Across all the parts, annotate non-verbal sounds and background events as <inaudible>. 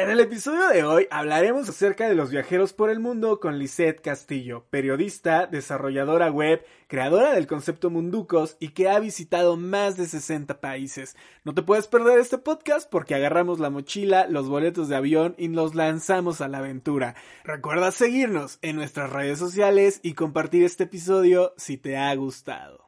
En el episodio de hoy hablaremos acerca de los viajeros por el mundo con Lisette Castillo, periodista, desarrolladora web, creadora del concepto Munducos y que ha visitado más de 60 países. No te puedes perder este podcast porque agarramos la mochila, los boletos de avión y nos lanzamos a la aventura. Recuerda seguirnos en nuestras redes sociales y compartir este episodio si te ha gustado.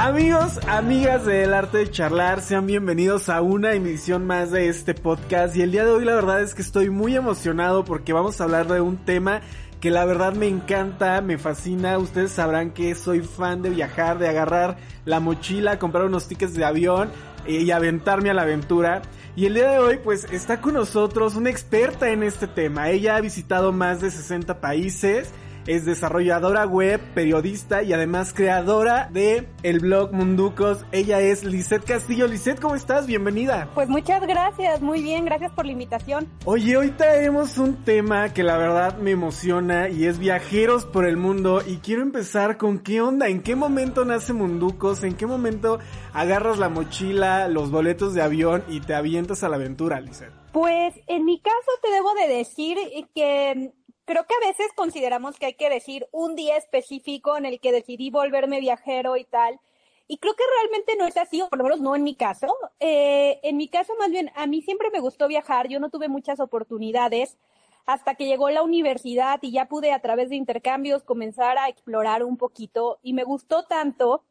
Amigos, amigas del arte de charlar, sean bienvenidos a una emisión más de este podcast. Y el día de hoy la verdad es que estoy muy emocionado porque vamos a hablar de un tema que la verdad me encanta, me fascina, ustedes sabrán que soy fan de viajar, de agarrar la mochila, comprar unos tickets de avión eh, y aventarme a la aventura. Y el día de hoy pues está con nosotros una experta en este tema, ella ha visitado más de 60 países, es desarrolladora web, periodista y además creadora de el blog Munducos. Ella es Lisette Castillo. Lisette, ¿cómo estás? Bienvenida. Pues muchas gracias, muy bien, gracias por la invitación. Oye, hoy traemos un tema que la verdad me emociona y es viajeros por el mundo y quiero empezar con qué onda, en qué momento nace Munducos, en qué momento agarras la mochila, los boletos de avión y te avientas a la aventura, Lisette. Pues en mi caso te debo de decir que creo que a veces consideramos que hay que decir un día específico en el que decidí volverme viajero y tal. Y creo que realmente no es así, o por lo menos no en mi caso. Eh, en mi caso, más bien, a mí siempre me gustó viajar. Yo no tuve muchas oportunidades hasta que llegó la universidad y ya pude a través de intercambios comenzar a explorar un poquito. Y me gustó tanto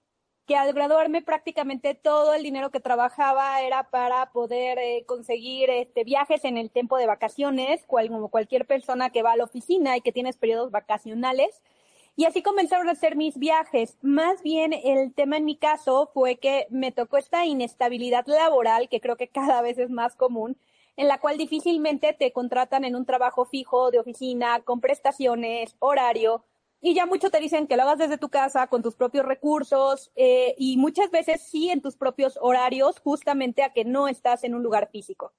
que al graduarme prácticamente todo el dinero que trabajaba era para poder eh, conseguir este, viajes en el tiempo de vacaciones, como cualquier persona que va a la oficina y que tienes periodos vacacionales. Y así comenzaron a hacer mis viajes. Más bien el tema en mi caso fue que me tocó esta inestabilidad laboral, que creo que cada vez es más común, en la cual difícilmente te contratan en un trabajo fijo de oficina, con prestaciones, horario, y ya mucho te dicen que lo hagas desde tu casa con tus propios recursos eh, y muchas veces sí en tus propios horarios, justamente a que no estás en un lugar físico.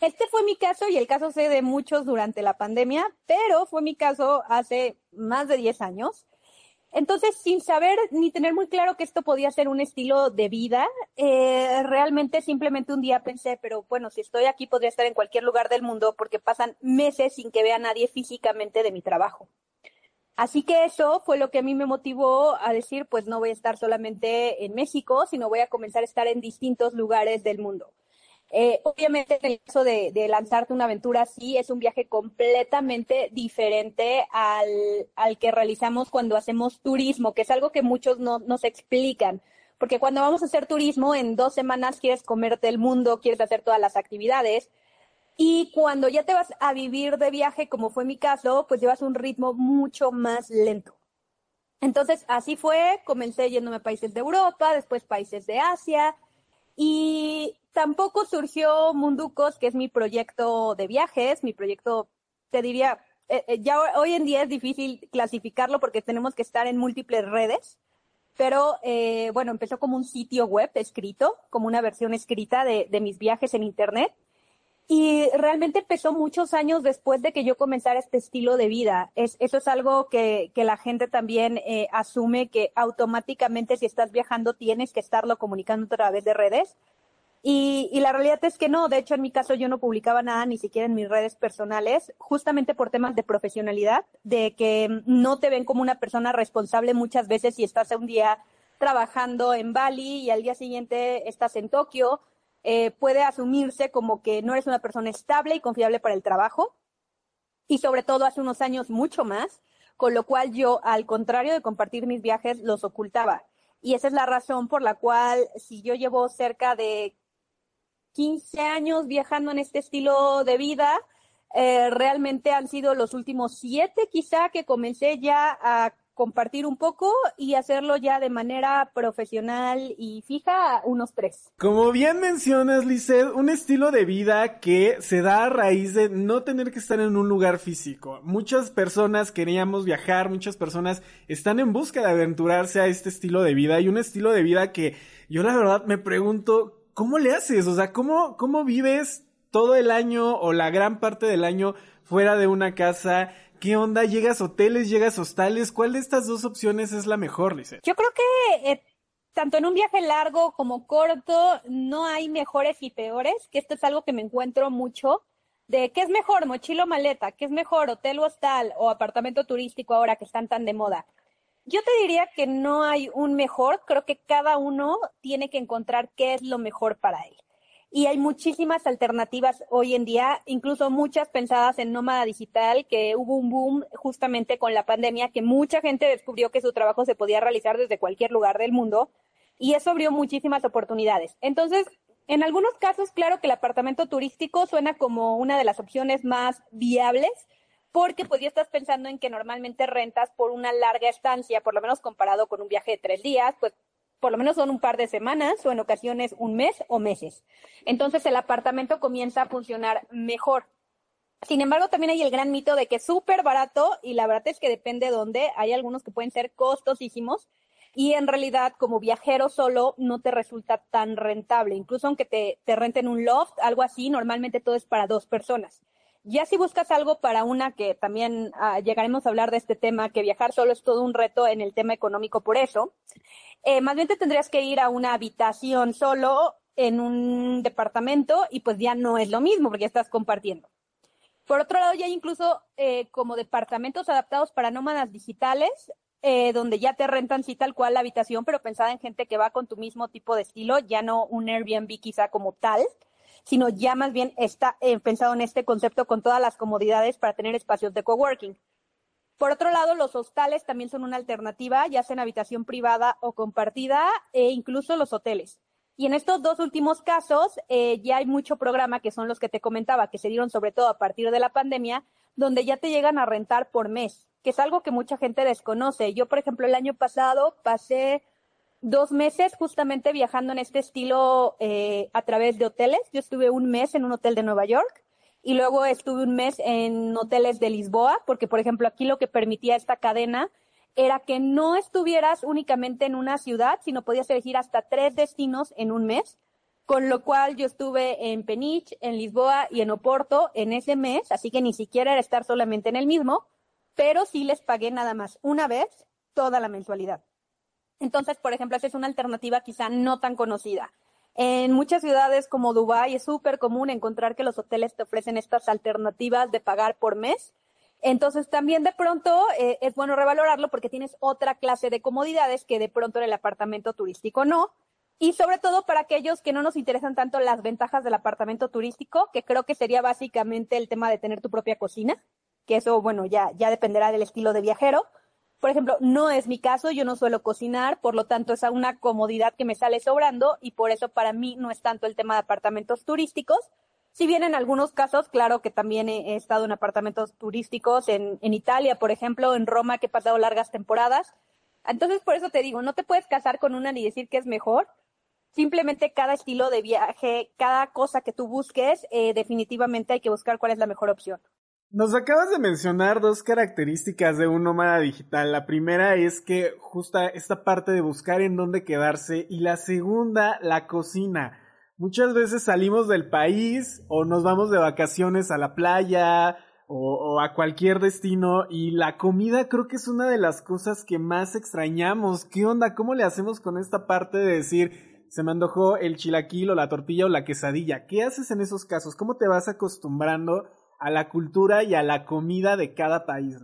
Este fue mi caso y el caso sé de muchos durante la pandemia, pero fue mi caso hace más de 10 años. Entonces, sin saber ni tener muy claro que esto podía ser un estilo de vida, eh, realmente simplemente un día pensé, pero bueno, si estoy aquí podría estar en cualquier lugar del mundo porque pasan meses sin que vea a nadie físicamente de mi trabajo. Así que eso fue lo que a mí me motivó a decir, pues no voy a estar solamente en México, sino voy a comenzar a estar en distintos lugares del mundo. Eh, obviamente, en el caso de, lanzarte una aventura así, es un viaje completamente diferente al, al que realizamos cuando hacemos turismo, que es algo que muchos no nos explican. Porque cuando vamos a hacer turismo, en dos semanas quieres comerte el mundo, quieres hacer todas las actividades. Y cuando ya te vas a vivir de viaje, como fue mi caso, pues llevas un ritmo mucho más lento. Entonces, así fue, comencé yéndome a países de Europa, después países de Asia, y tampoco surgió Munducos, que es mi proyecto de viajes, mi proyecto, te diría, eh, eh, ya hoy en día es difícil clasificarlo porque tenemos que estar en múltiples redes, pero eh, bueno, empezó como un sitio web escrito, como una versión escrita de, de mis viajes en Internet. Y realmente empezó muchos años después de que yo comenzara este estilo de vida. Es, eso es algo que, que la gente también eh, asume que automáticamente si estás viajando tienes que estarlo comunicando a través de redes. Y, y, la realidad es que no. De hecho, en mi caso yo no publicaba nada ni siquiera en mis redes personales, justamente por temas de profesionalidad, de que no te ven como una persona responsable muchas veces si estás un día trabajando en Bali y al día siguiente estás en Tokio eh, puede asumirse como que no eres una persona estable y confiable para el trabajo. Y sobre todo hace unos años mucho más, con lo cual yo, al contrario de compartir mis viajes, los ocultaba. Y esa es la razón por la cual, si yo llevo cerca de 15 años viajando en este estilo de vida, eh, realmente han sido los últimos siete quizá que comencé ya a compartir un poco y hacerlo ya de manera profesional y fija unos tres. Como bien mencionas, Lizeth, un estilo de vida que se da a raíz de no tener que estar en un lugar físico. Muchas personas queríamos viajar, muchas personas están en busca de aventurarse a este estilo de vida y un estilo de vida que yo la verdad me pregunto, ¿cómo le haces? O sea, ¿cómo, cómo vives todo el año o la gran parte del año fuera de una casa? ¿Qué onda? ¿Llegas hoteles? ¿Llegas hostales? ¿Cuál de estas dos opciones es la mejor, Lizeth? Yo creo que eh, tanto en un viaje largo como corto no hay mejores y peores, que esto es algo que me encuentro mucho, de qué es mejor, mochilo maleta, qué es mejor, hotel o hostal o apartamento turístico ahora que están tan de moda. Yo te diría que no hay un mejor, creo que cada uno tiene que encontrar qué es lo mejor para él y hay muchísimas alternativas hoy en día, incluso muchas pensadas en nómada digital, que hubo un boom justamente con la pandemia, que mucha gente descubrió que su trabajo se podía realizar desde cualquier lugar del mundo y eso abrió muchísimas oportunidades. Entonces, en algunos casos, claro que el apartamento turístico suena como una de las opciones más viables, porque pues ya estás pensando en que normalmente rentas por una larga estancia, por lo menos comparado con un viaje de tres días, pues por lo menos son un par de semanas o en ocasiones un mes o meses. Entonces el apartamento comienza a funcionar mejor. Sin embargo, también hay el gran mito de que es súper barato y la verdad es que depende de dónde. Hay algunos que pueden ser costosísimos y en realidad como viajero solo no te resulta tan rentable. Incluso aunque te, te renten un loft, algo así, normalmente todo es para dos personas. Ya si buscas algo para una que también ah, llegaremos a hablar de este tema, que viajar solo es todo un reto en el tema económico por eso, eh, más bien te tendrías que ir a una habitación solo en un departamento y pues ya no es lo mismo porque ya estás compartiendo. Por otro lado, ya hay incluso eh, como departamentos adaptados para nómadas digitales, eh, donde ya te rentan sí tal cual la habitación, pero pensada en gente que va con tu mismo tipo de estilo, ya no un Airbnb quizá como tal sino ya más bien está eh, pensado en este concepto con todas las comodidades para tener espacios de coworking. Por otro lado, los hostales también son una alternativa, ya sea en habitación privada o compartida, e incluso los hoteles. Y en estos dos últimos casos, eh, ya hay mucho programa, que son los que te comentaba, que se dieron sobre todo a partir de la pandemia, donde ya te llegan a rentar por mes, que es algo que mucha gente desconoce. Yo, por ejemplo, el año pasado pasé dos meses justamente viajando en este estilo eh, a través de hoteles. Yo estuve un mes en un hotel de Nueva York y luego estuve un mes en hoteles de Lisboa, porque por ejemplo aquí lo que permitía esta cadena era que no estuvieras únicamente en una ciudad, sino podías elegir hasta tres destinos en un mes, con lo cual yo estuve en Peniche, en Lisboa y en Oporto en ese mes, así que ni siquiera era estar solamente en el mismo, pero sí les pagué nada más una vez toda la mensualidad. Entonces, por ejemplo, esa es una alternativa quizá no tan conocida. En muchas ciudades como Dubái es súper común encontrar que los hoteles te ofrecen estas alternativas de pagar por mes. Entonces también de pronto eh, es bueno revalorarlo porque tienes otra clase de comodidades que de pronto en el apartamento turístico no. Y sobre todo para aquellos que no nos interesan tanto las ventajas del apartamento turístico, que creo que sería básicamente el tema de tener tu propia cocina, que eso, bueno, ya, ya dependerá del estilo de viajero por ejemplo, no es mi caso, yo no suelo cocinar, por lo tanto es una comodidad que me sale sobrando y por eso para mí no es tanto el tema de apartamentos turísticos. Si bien en algunos casos, claro que también he, estado en apartamentos turísticos en, Italia, por ejemplo, en Roma, que he pasado largas temporadas. Entonces, por eso te digo, no te puedes casar con una ni decir que es mejor. Simplemente cada estilo de viaje, cada cosa que tú busques, eh, definitivamente hay que buscar cuál es la mejor opción. Nos acabas de mencionar dos características de un nómada digital. La primera es que justa esta parte de buscar en dónde quedarse y la segunda, la cocina. Muchas veces salimos del país o nos vamos de vacaciones a la playa o, a cualquier destino y la comida creo que es una de las cosas que más extrañamos. ¿Qué onda? ¿Cómo le hacemos con esta parte de decir se me antojó el chilaquil o la tortilla o la quesadilla? ¿Qué haces en esos casos? ¿Cómo te vas acostumbrando? A la cultura y a la comida de cada país.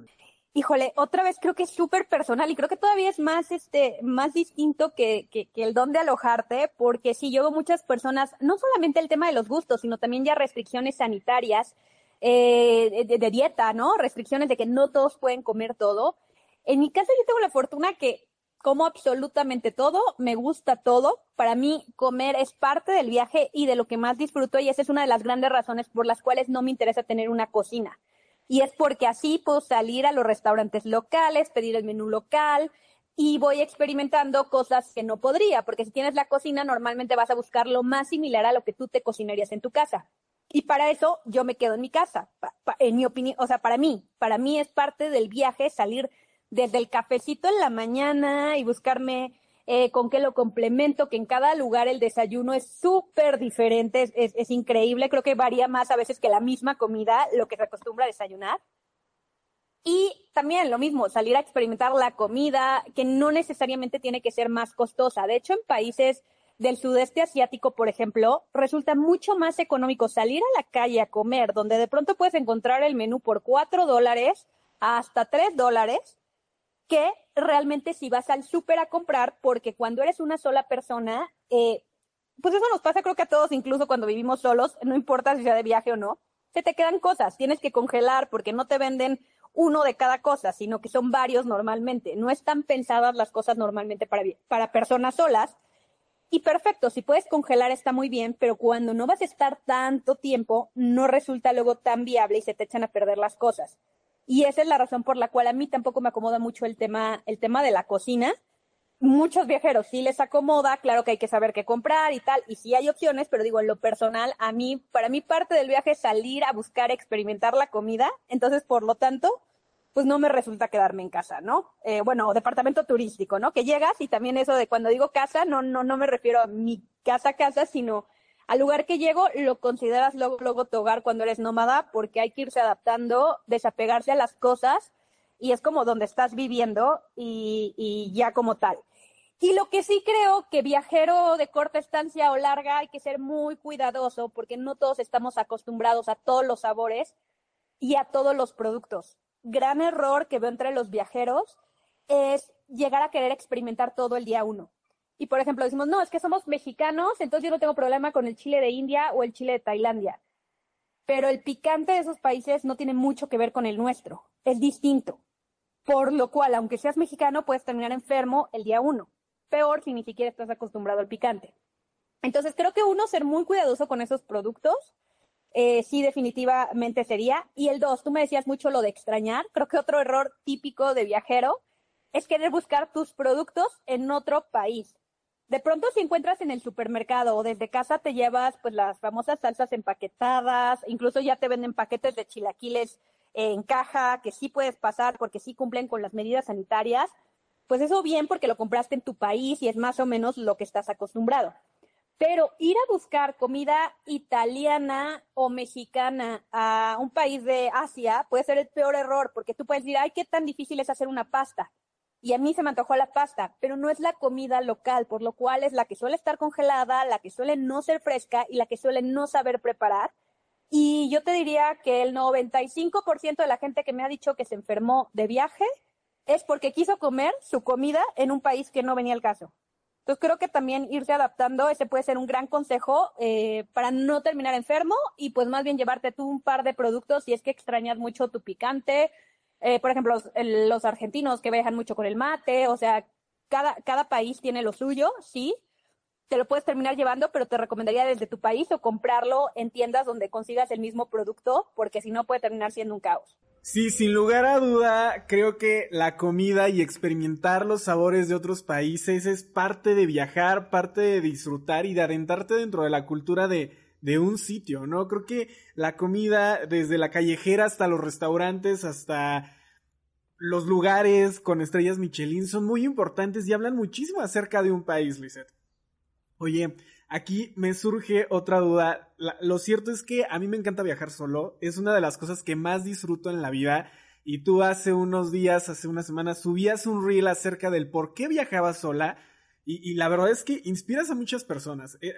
Híjole, otra vez creo que es súper personal y creo que todavía es más, este, más distinto que, que, el don de alojarte, porque si yo veo muchas personas, no solamente el tema de los gustos, sino también ya restricciones sanitarias, eh, de, de, dieta, ¿no? Restricciones de que no todos pueden comer todo. En mi caso yo tengo la fortuna que como absolutamente todo, me gusta todo. Para mí, comer es parte del viaje y de lo que más disfruto y esa es una de las grandes razones por las cuales no me interesa tener una cocina. Y es porque así puedo salir a los restaurantes locales, pedir el menú local y voy experimentando cosas que no podría, porque si tienes la cocina normalmente vas a buscar lo más similar a lo que tú te cocinarías en tu casa. Y para eso yo me quedo en mi casa, en mi opinión, o sea, para mí, para mí es parte del viaje salir desde el cafecito en la mañana y buscarme eh, con qué lo complemento, que en cada lugar el desayuno es súper diferente, es, es, increíble, creo que varía más a veces que la misma comida, lo que se acostumbra a desayunar. Y también lo mismo, salir a experimentar la comida, que no necesariamente tiene que ser más costosa. De hecho, en países del sudeste asiático, por ejemplo, resulta mucho más económico salir a la calle a comer, donde de pronto puedes encontrar el menú por cuatro dólares hasta tres dólares, que realmente si vas al súper a comprar, porque cuando eres una sola persona, eh, pues eso nos pasa creo que a todos, incluso cuando vivimos solos, no importa si sea de viaje o no, se te quedan cosas, tienes que congelar porque no te venden uno de cada cosa, sino que son varios normalmente. No están pensadas las cosas normalmente para, para personas solas, y perfecto, si puedes congelar está muy bien, pero cuando no vas a estar tanto tiempo, no resulta luego tan viable y se te echan a perder las cosas. Y esa es la razón por la cual a mí tampoco me acomoda mucho el tema, el tema de la cocina. Muchos viajeros sí les acomoda, claro que hay que saber qué comprar y tal, y sí hay opciones, pero digo, en lo personal, a mí, para mí parte del viaje es salir a buscar, experimentar la comida, entonces, por lo tanto, pues no me resulta quedarme en casa, ¿no? Eh, bueno, departamento turístico, ¿no? Que llegas y también eso de cuando digo casa, no, no, no me refiero a mi casa, casa, sino al lugar que llego lo consideras luego, luego tu hogar cuando eres nómada porque hay que irse adaptando, desapegarse a las cosas y es como donde estás viviendo y, y ya como tal. Y lo que sí creo que viajero de corta estancia o larga hay que ser muy cuidadoso porque no todos estamos acostumbrados a todos los sabores y a todos los productos gran error que veo entre los viajeros es llegar a querer experimentar todo el día uno. Y por ejemplo, decimos, no, es que somos mexicanos, entonces yo no tengo problema con el chile de India o el chile de Tailandia. Pero el picante de esos países no tiene mucho que ver con el nuestro, es distinto. Por lo cual, aunque seas mexicano, puedes terminar enfermo el día uno. Peor si ni siquiera estás acostumbrado al picante. Entonces creo que uno, ser muy cuidadoso con esos productos, eh, sí definitivamente sería. Y el dos, tú me decías mucho lo de extrañar. Creo que otro error típico de viajero es querer buscar tus productos en otro país. De pronto si encuentras en el supermercado o desde casa te llevas pues las famosas salsas empaquetadas, incluso ya te venden paquetes de chilaquiles en caja que sí puedes pasar porque sí cumplen con las medidas sanitarias, pues eso bien porque lo compraste en tu país y es más o menos lo que estás acostumbrado. Pero ir a buscar comida italiana o mexicana a un país de Asia puede ser el peor error, porque tú puedes decir, ay, qué tan difícil es hacer una pasta. Y a mí se me antojó la pasta, pero no es la comida local, por lo cual es la que suele estar congelada, la que suele no ser fresca y la que suele no saber preparar. Y yo te diría que el 95% de la gente que me ha dicho que se enfermó de viaje es porque quiso comer su comida en un país que no venía al caso. Entonces creo que también irse adaptando, ese puede ser un gran consejo eh, para no terminar enfermo y pues más bien llevarte tú un par de productos si es que extrañas mucho tu picante. Eh, por ejemplo, los, argentinos que viajan mucho con el mate, o sea, cada, cada país tiene lo suyo, sí. Te lo puedes terminar llevando, pero te recomendaría desde tu país o comprarlo en tiendas donde consigas el mismo producto, porque si no puede terminar siendo un caos. Sí, sin lugar a duda, creo que la comida y experimentar los sabores de otros países es parte de viajar, parte de disfrutar y de adentrarte dentro de la cultura de, de un sitio, ¿no? Creo que la comida, desde la callejera hasta los restaurantes, hasta los lugares con estrellas Michelin, son muy importantes y hablan muchísimo acerca de un país, Lisette. Oye, Aquí me surge otra duda. lo cierto es que a mí me encanta viajar solo. Es una de las cosas que más disfruto en la vida. Y tú hace unos días, hace unas semanas, subías un reel acerca del por qué viajabas sola. Y, la verdad es que inspiras a muchas personas. Eh,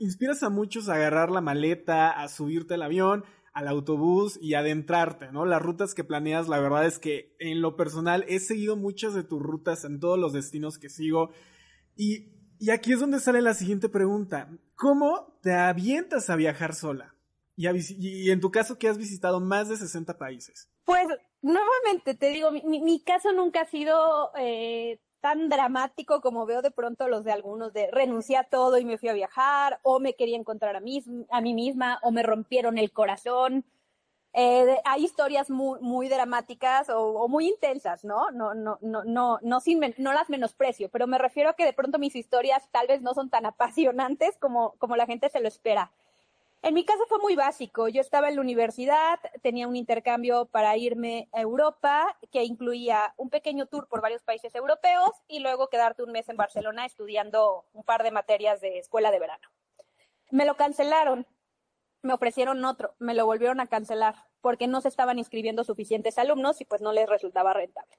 inspiras a muchos a agarrar la maleta, a subirte al avión, al autobús y adentrarte, ¿no? Las rutas que planeas, la verdad es que en lo personal he seguido muchas de tus rutas en todos los destinos que sigo. Y y aquí es donde sale la siguiente pregunta. ¿Cómo te avientas a viajar sola? Y, en tu caso, que has visitado más de 60 países. Pues, nuevamente, te digo, mi, caso nunca ha sido eh, tan dramático como veo de pronto los de algunos de renuncié a todo y me fui a viajar, o me quería encontrar a mí, a mí misma, o me rompieron el corazón. Eh, hay historias muy, muy dramáticas o, muy intensas, ¿no? No, no, no, no, no, sin no las menosprecio, pero me refiero a que de pronto mis historias tal vez no son tan apasionantes como, como la gente se lo espera. En mi caso fue muy básico. Yo estaba en la universidad, tenía un intercambio para irme a Europa que incluía un pequeño tour por varios países europeos y luego quedarte un mes en Barcelona estudiando un par de materias de escuela de verano. Me lo cancelaron me ofrecieron otro, me lo volvieron a cancelar porque no se estaban inscribiendo suficientes alumnos y pues no les resultaba rentable.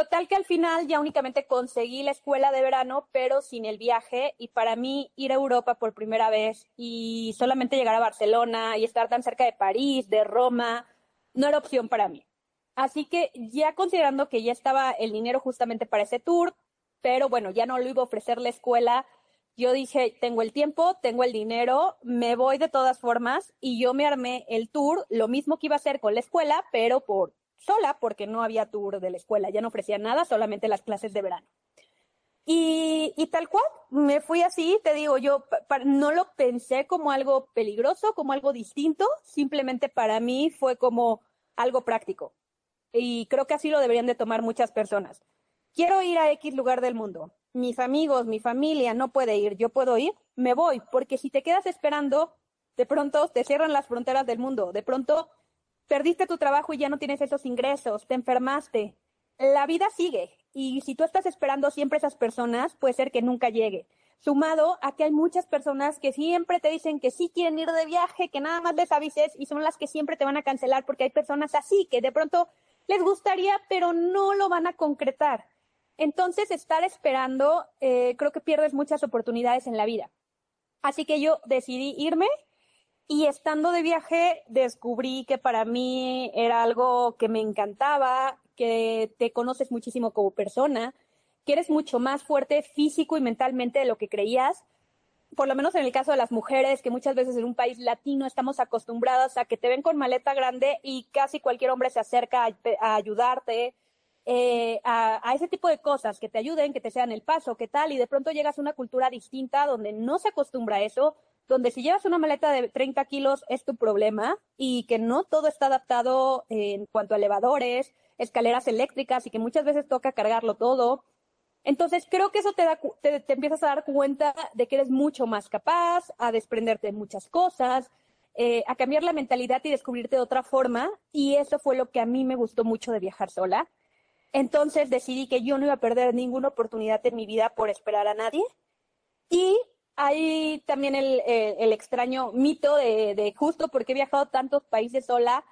Total que al final ya únicamente conseguí la escuela de verano, pero sin el viaje y para mí ir a Europa por primera vez y solamente llegar a Barcelona y estar tan cerca de París, de Roma, no era opción para mí. Así que ya considerando que ya estaba el dinero justamente para ese tour, pero bueno, ya no lo iba a ofrecer la escuela, yo dije, tengo el tiempo, tengo el dinero, me voy de todas formas y yo me armé el tour, lo mismo que iba a hacer con la escuela, pero por sola porque no había tour de la escuela, ya no ofrecía nada, solamente las clases de verano. Y, y tal cual, me fui así, te digo, yo no lo pensé como algo peligroso, como algo distinto, simplemente para mí fue como algo práctico. Y creo que así lo deberían de tomar muchas personas. Quiero ir a X lugar del mundo mis amigos, mi familia no puede ir, yo puedo ir, me voy, porque si te quedas esperando, de pronto te cierran las fronteras del mundo, de pronto perdiste tu trabajo y ya no tienes esos ingresos, te enfermaste. La vida sigue y si tú estás esperando siempre esas personas, puede ser que nunca llegue. Sumado a que hay muchas personas que siempre te dicen que sí quieren ir de viaje, que nada más les avises y son las que siempre te van a cancelar porque hay personas así que de pronto les gustaría pero no lo van a concretar. Entonces, estar esperando, eh, creo que pierdes muchas oportunidades en la vida. Así que yo decidí irme y estando de viaje descubrí que para mí era algo que me encantaba, que te conoces muchísimo como persona, que eres mucho más fuerte físico y mentalmente de lo que creías. Por lo menos en el caso de las mujeres, que muchas veces en un país latino estamos acostumbradas a que te ven con maleta grande y casi cualquier hombre se acerca a ayudarte, eh, a, ese tipo de cosas que te ayuden, que te sean el paso, qué tal, y de pronto llegas a una cultura distinta donde no se acostumbra a eso, donde si llevas una maleta de 30 kilos es tu problema y que no todo está adaptado en cuanto a elevadores, escaleras eléctricas y que muchas veces toca cargarlo todo. Entonces creo que eso te, da, te, empiezas a dar cuenta de que eres mucho más capaz, a desprenderte de muchas cosas, eh, a cambiar la mentalidad y descubrirte de otra forma. Y eso fue lo que a mí me gustó mucho de viajar sola entonces decidí que yo no iba a perder ninguna oportunidad en mi vida por esperar a nadie. Y hay también el, extraño mito de, justo porque he viajado tantos países sola,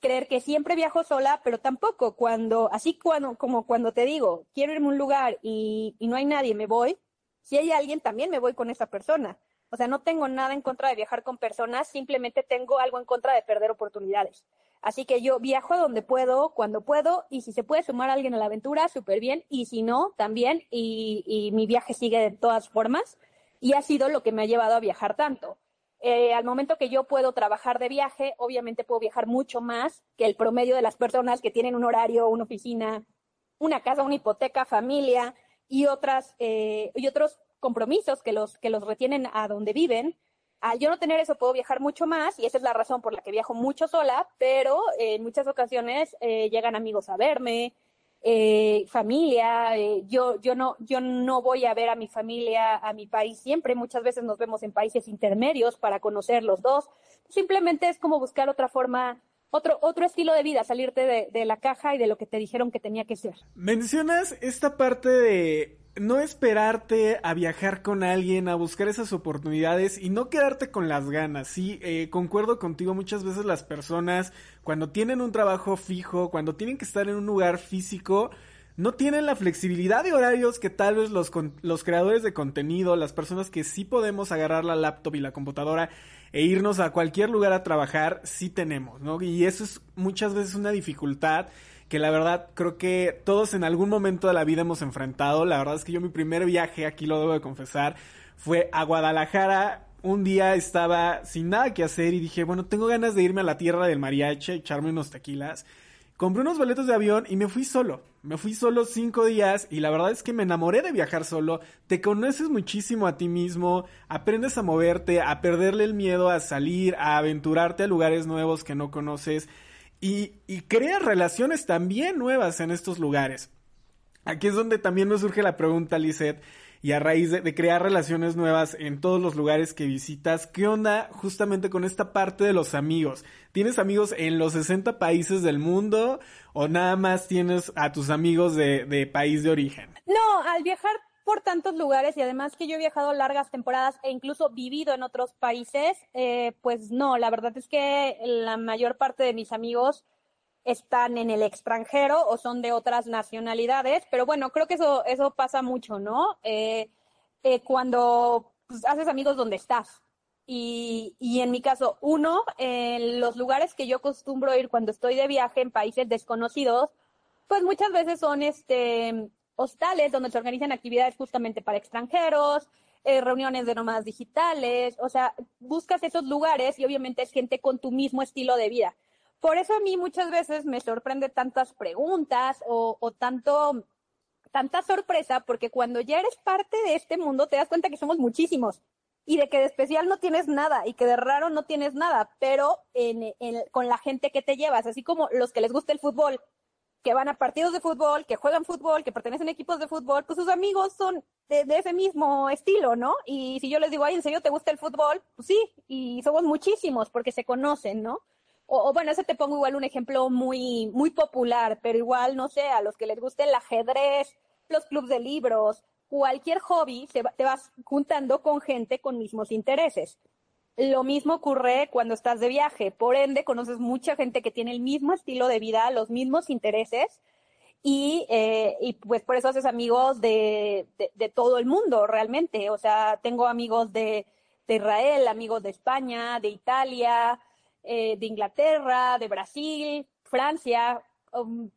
creer que siempre viajo sola, pero tampoco cuando, así cuando, como cuando te digo, quiero irme a un lugar y, y no hay nadie, me voy, si hay alguien también me voy con esa persona. O sea, no tengo nada en contra de viajar con personas, simplemente tengo algo en contra de perder oportunidades. Así que yo viajo a donde puedo, cuando puedo, y si se puede sumar a alguien a la aventura, súper bien, y si no, también, y, mi viaje sigue de todas formas, y ha sido lo que me ha llevado a viajar tanto. Eh, al momento que yo puedo trabajar de viaje, obviamente puedo viajar mucho más que el promedio de las personas que tienen un horario, una oficina, una casa, una hipoteca, familia y otras eh, y otros compromisos que los que los retienen a donde viven al yo no tener eso puedo viajar mucho más y esa es la razón por la que viajo mucho sola, pero en muchas ocasiones eh, llegan amigos a verme, eh, familia, eh, yo, yo, no, yo no voy a ver a mi familia, a mi país siempre, muchas veces nos vemos en países intermedios para conocer los dos, simplemente es como buscar otra forma otro, otro estilo de vida, salirte de, de, la caja y de lo que te dijeron que tenía que ser. Mencionas esta parte de no esperarte a viajar con alguien, a buscar esas oportunidades y no quedarte con las ganas. Sí, eh, concuerdo contigo, muchas veces las personas cuando tienen un trabajo fijo, cuando tienen que estar en un lugar físico, no tienen la flexibilidad de horarios que tal vez los, los creadores de contenido, las personas que sí podemos agarrar la laptop y la computadora e irnos a cualquier lugar a trabajar, sí tenemos, ¿no? Y eso es muchas veces una dificultad que la verdad creo que todos en algún momento de la vida hemos enfrentado. La verdad es que yo mi primer viaje, aquí lo debo de confesar, fue a Guadalajara. Un día estaba sin nada que hacer y dije, bueno, tengo ganas de irme a la tierra del mariachi, echarme unos tequilas. compré unos boletos de avión y me fui solo. Me fui solo cinco días y la verdad es que me enamoré de viajar solo. Te conoces muchísimo a ti mismo, aprendes a moverte, a perderle el miedo a salir, a aventurarte a lugares nuevos que no conoces y, y creas relaciones también nuevas en estos lugares. Aquí es donde también me surge la pregunta, Lisette y a raíz de, crear relaciones nuevas en todos los lugares que visitas, ¿qué onda justamente con esta parte de los amigos? ¿Tienes amigos en los 60 países del mundo o nada más tienes a tus amigos de, de país de origen? No, al viajar por tantos lugares y además que yo he viajado largas temporadas e incluso vivido en otros países, eh, pues no, la verdad es que la mayor parte de mis amigos están en el extranjero o son de otras nacionalidades, pero bueno, creo que eso, eso pasa mucho, ¿no? Eh, eh, cuando pues, haces amigos donde estás. Y, y, en mi caso, uno, en los lugares que yo acostumbro ir cuando estoy de viaje en países desconocidos, pues muchas veces son este hostales donde se organizan actividades justamente para extranjeros, eh, reuniones de nómadas digitales, o sea, buscas esos lugares y obviamente es gente con tu mismo estilo de vida. Por eso a mí muchas veces me sorprende tantas preguntas o, tanto, tanta sorpresa, porque cuando ya eres parte de este mundo te das cuenta que somos muchísimos y de que de especial no tienes nada y que de raro no tienes nada, pero con la gente que te llevas, así como los que les gusta el fútbol, que van a partidos de fútbol, que juegan fútbol, que pertenecen a equipos de fútbol, pues sus amigos son de, ese mismo estilo, ¿no? Y si yo les digo, ay, ¿en serio te gusta el fútbol? Pues sí, y somos muchísimos porque se conocen, ¿no? o, bueno, ese te pongo igual un ejemplo muy, muy popular, pero igual, no sé, a los que les guste el ajedrez, los clubes de libros, cualquier hobby, te vas juntando con gente con mismos intereses. Lo mismo ocurre cuando estás de viaje, por ende conoces mucha gente que tiene el mismo estilo de vida, los mismos intereses, y, eh, pues por eso haces amigos de, de, de, todo el mundo realmente. O sea, tengo amigos de, de Israel, amigos de España, de Italia, eh, de Inglaterra, de Brasil, Francia, um,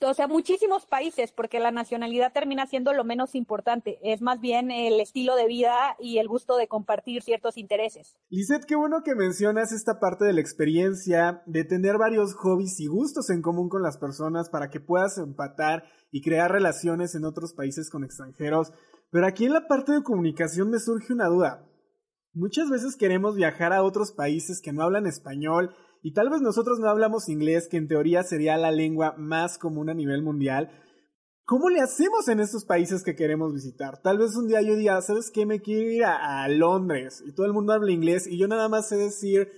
o sea, muchísimos países, porque la nacionalidad termina siendo lo menos importante. Es más bien el estilo de vida y el gusto de compartir ciertos intereses. Lizeth, qué bueno que mencionas esta parte de la experiencia, de tener varios hobbies y gustos en común con las personas para que puedas empatar y crear relaciones en otros países con extranjeros. Pero aquí en la parte de comunicación me surge una duda. Muchas veces queremos viajar a otros países que no hablan español y tal vez nosotros no hablamos inglés, que en teoría sería la lengua más común a nivel mundial. ¿Cómo le hacemos en estos países que queremos visitar? Tal vez un día yo diga, ¿sabes qué? Me quiero ir a, Londres y todo el mundo habla inglés y yo nada más sé decir,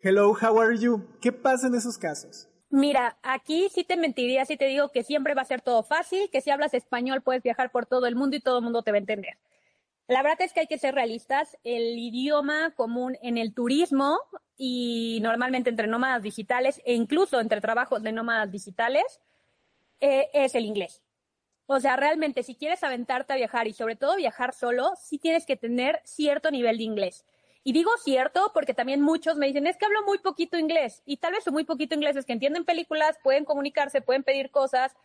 hello, how are you? ¿Qué pasa en esos casos? Mira, aquí sí te mentiría si te digo que siempre va a ser todo fácil, que si hablas español puedes viajar por todo el mundo y todo el mundo te va a entender. La verdad es que hay que ser realistas. El idioma común en el turismo y normalmente entre nómadas digitales e incluso entre trabajos de nómadas digitales eh, es el inglés. O sea, realmente si quieres aventarte a viajar y sobre todo viajar solo, sí tienes que tener cierto nivel de inglés. Y digo cierto porque también muchos me dicen, es que hablo muy poquito inglés. Y tal vez su muy poquito inglés es que entienden películas, pueden comunicarse, pueden pedir cosas,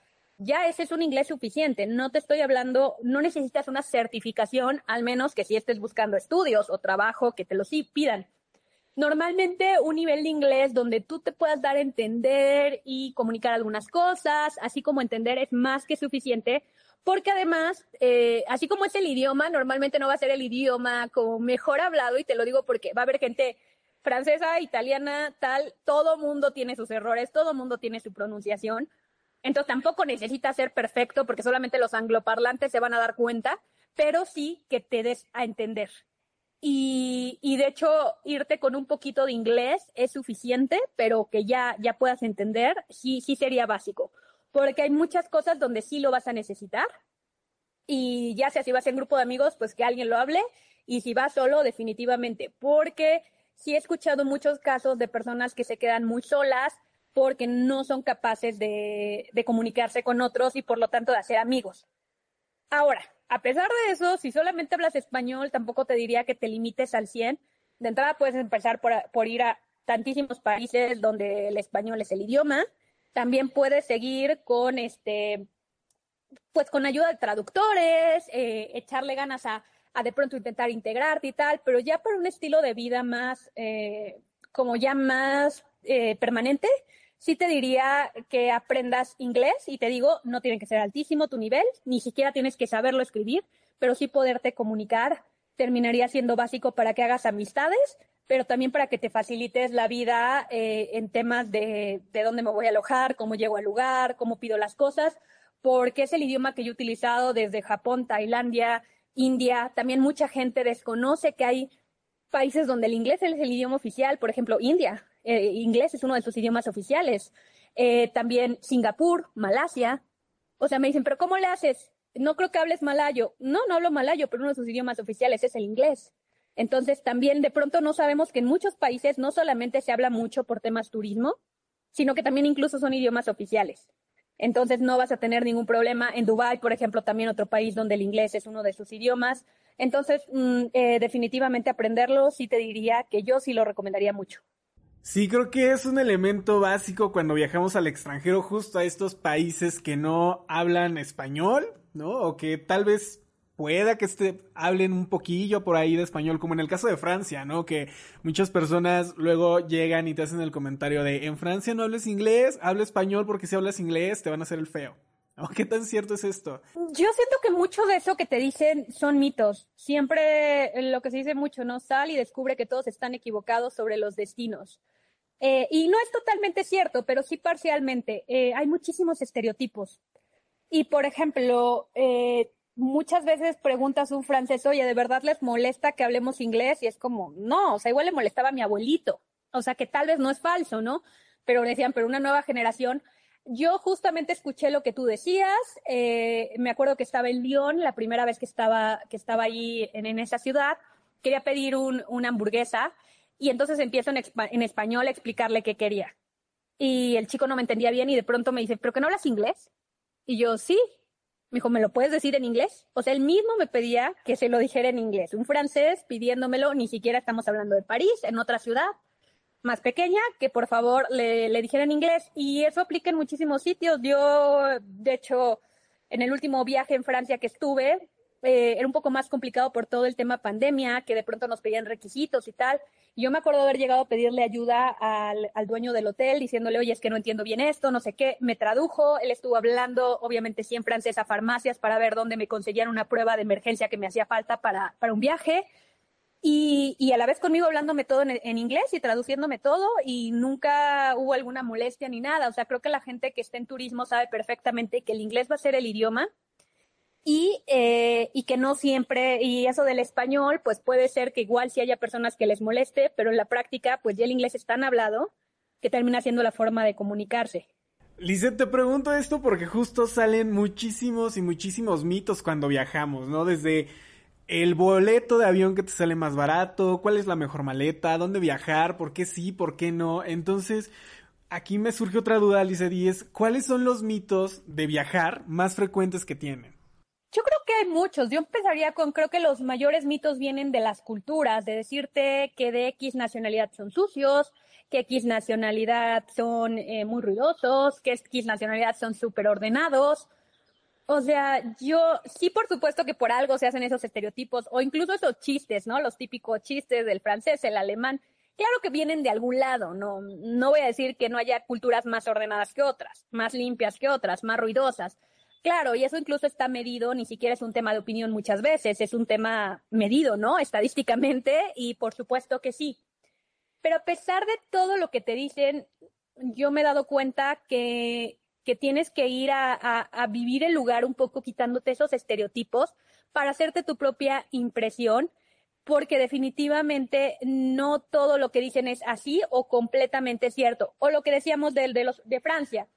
ya ese es un inglés suficiente. No te estoy hablando, no necesitas una certificación, al menos que si estés buscando estudios o trabajo que te lo sí pidan. Normalmente un nivel de inglés donde tú te puedas dar a entender y comunicar algunas cosas, así como entender es más que suficiente, porque además, eh, así como es el idioma, normalmente no va a ser el idioma como mejor hablado, y te lo digo porque va a haber gente francesa, italiana, tal, todo mundo tiene sus errores, todo mundo tiene su pronunciación, entonces tampoco necesitas ser perfecto porque solamente los angloparlantes se van a dar cuenta, pero sí que te des a entender. Y, y, de hecho, irte con un poquito de inglés es suficiente, pero que ya, ya puedas entender, sí, sí sería básico. Porque hay muchas cosas donde sí lo vas a necesitar. Y ya sea si vas en grupo de amigos, pues que alguien lo hable. Y si vas solo, definitivamente. Porque sí he escuchado muchos casos de personas que se quedan muy solas, porque no son capaces de, comunicarse con otros y por lo tanto de hacer amigos. Ahora, a pesar de eso, si solamente hablas español, tampoco te diría que te limites al 100. De entrada puedes empezar por, ir a tantísimos países donde el español es el idioma. También puedes seguir con este, pues con ayuda de traductores, eh, echarle ganas a, de pronto intentar integrarte y tal, pero ya para un estilo de vida más, eh, como ya más eh, permanente, sí te diría que aprendas inglés y te digo, no tiene que ser altísimo tu nivel, ni siquiera tienes que saberlo escribir, pero sí poderte comunicar terminaría siendo básico para que hagas amistades, pero también para que te facilites la vida eh, en temas de, de dónde me voy a alojar, cómo llego al lugar, cómo pido las cosas, porque es el idioma que yo he utilizado desde Japón, Tailandia, India. También mucha gente desconoce que hay países donde el inglés es el idioma oficial, por ejemplo, India, eh, inglés es uno de sus idiomas oficiales. Eh, también Singapur, Malasia. O sea, me dicen, pero ¿cómo le haces? No creo que hables malayo. No, no hablo malayo, pero uno de sus idiomas oficiales es el inglés. Entonces, también de pronto no sabemos que en muchos países no solamente se habla mucho por temas turismo, sino que también incluso son idiomas oficiales. Entonces no vas a tener ningún problema. En Dubái, por ejemplo, también otro país donde el inglés es uno de sus idiomas. Entonces, mm, eh, definitivamente aprenderlo, sí te diría que yo sí lo recomendaría mucho. Sí, creo que es un elemento básico cuando viajamos al extranjero, justo a estos países que no hablan español, ¿no? O que tal vez pueda que este, hablen un poquillo por ahí de español, como en el caso de Francia, ¿no? Que muchas personas luego llegan y te hacen el comentario de, en Francia no hables inglés, habla español porque si hablas inglés te van a hacer el feo. ¿Qué tan cierto es esto? Yo siento que mucho de eso que te dicen son mitos. Siempre lo que se dice mucho, ¿no? Sal y descubre que todos están equivocados sobre los destinos. Eh, y no es totalmente cierto, pero sí parcialmente. Eh, hay muchísimos estereotipos. Y, por ejemplo, eh, muchas veces preguntas a un francés, oye, ¿de verdad les molesta que hablemos inglés? Y es como, no, o sea, igual le molestaba a mi abuelito. O sea, que tal vez no es falso, ¿no? Pero decían, pero una nueva generación. Yo justamente escuché lo que tú decías. Eh, me acuerdo que estaba en Lyon, la primera vez que estaba, que estaba ahí en, en esa ciudad. Quería pedir un, una hamburguesa y entonces empiezo en, español a explicarle qué quería. Y el chico no me entendía bien y de pronto me dice, ¿pero que no hablas inglés? Y yo, sí. Me dijo, ¿me lo puedes decir en inglés? O sea, él mismo me pedía que se lo dijera en inglés. Un francés pidiéndomelo, ni siquiera estamos hablando de París, en otra ciudad más pequeña, que por favor le, le dijera en inglés. Y eso aplica en muchísimos sitios. Yo, de hecho, en el último viaje en Francia que estuve, eh, era un poco más complicado por todo el tema pandemia, que de pronto nos pedían requisitos y tal. Yo me acuerdo haber llegado a pedirle ayuda al, al, dueño del hotel, diciéndole, oye, es que no entiendo bien esto, no sé qué. Me tradujo, él estuvo hablando, obviamente sí en francés, a farmacias para ver dónde me conseguían una prueba de emergencia que me hacía falta para, para un viaje. Y, y, a la vez conmigo hablándome todo en, en, inglés y traduciéndome todo y nunca hubo alguna molestia ni nada. O sea, creo que la gente que está en turismo sabe perfectamente que el inglés va a ser el idioma y, eh, y que no siempre, y eso del español, pues puede ser que igual si haya personas que les moleste, pero en la práctica, pues ya el inglés es tan hablado que termina siendo la forma de comunicarse. Lizeth, te pregunto esto porque justo salen muchísimos y muchísimos mitos cuando viajamos, ¿no? Desde el boleto de avión que te sale más barato, cuál es la mejor maleta, dónde viajar, por qué sí, por qué no. Entonces, aquí me surge otra duda, Lizeth, y es, ¿cuáles son los mitos de viajar más frecuentes que tienen? Yo creo que hay muchos. Yo empezaría con, creo que los mayores mitos vienen de las culturas, de decirte que de X nacionalidad son sucios, que X nacionalidad son eh, muy ruidosos, que X nacionalidad son súper ordenados. O sea, yo sí, por supuesto que por algo se hacen esos estereotipos o incluso esos chistes, ¿no? Los típicos chistes del francés, el alemán. Claro que vienen de algún lado, no, no voy a decir que no haya culturas más ordenadas que otras, más limpias que otras, más ruidosas Claro, y eso incluso está medido, ni siquiera es un tema de opinión muchas veces, es un tema medido, ¿no? Estadísticamente, y por supuesto que sí. Pero a pesar de todo lo que te dicen, yo me he dado cuenta que, que tienes que ir a, a, a vivir el lugar un poco quitándote esos estereotipos para hacerte tu propia impresión, porque definitivamente no todo lo que dicen es así o completamente cierto. O lo que decíamos de, de, los, de Francia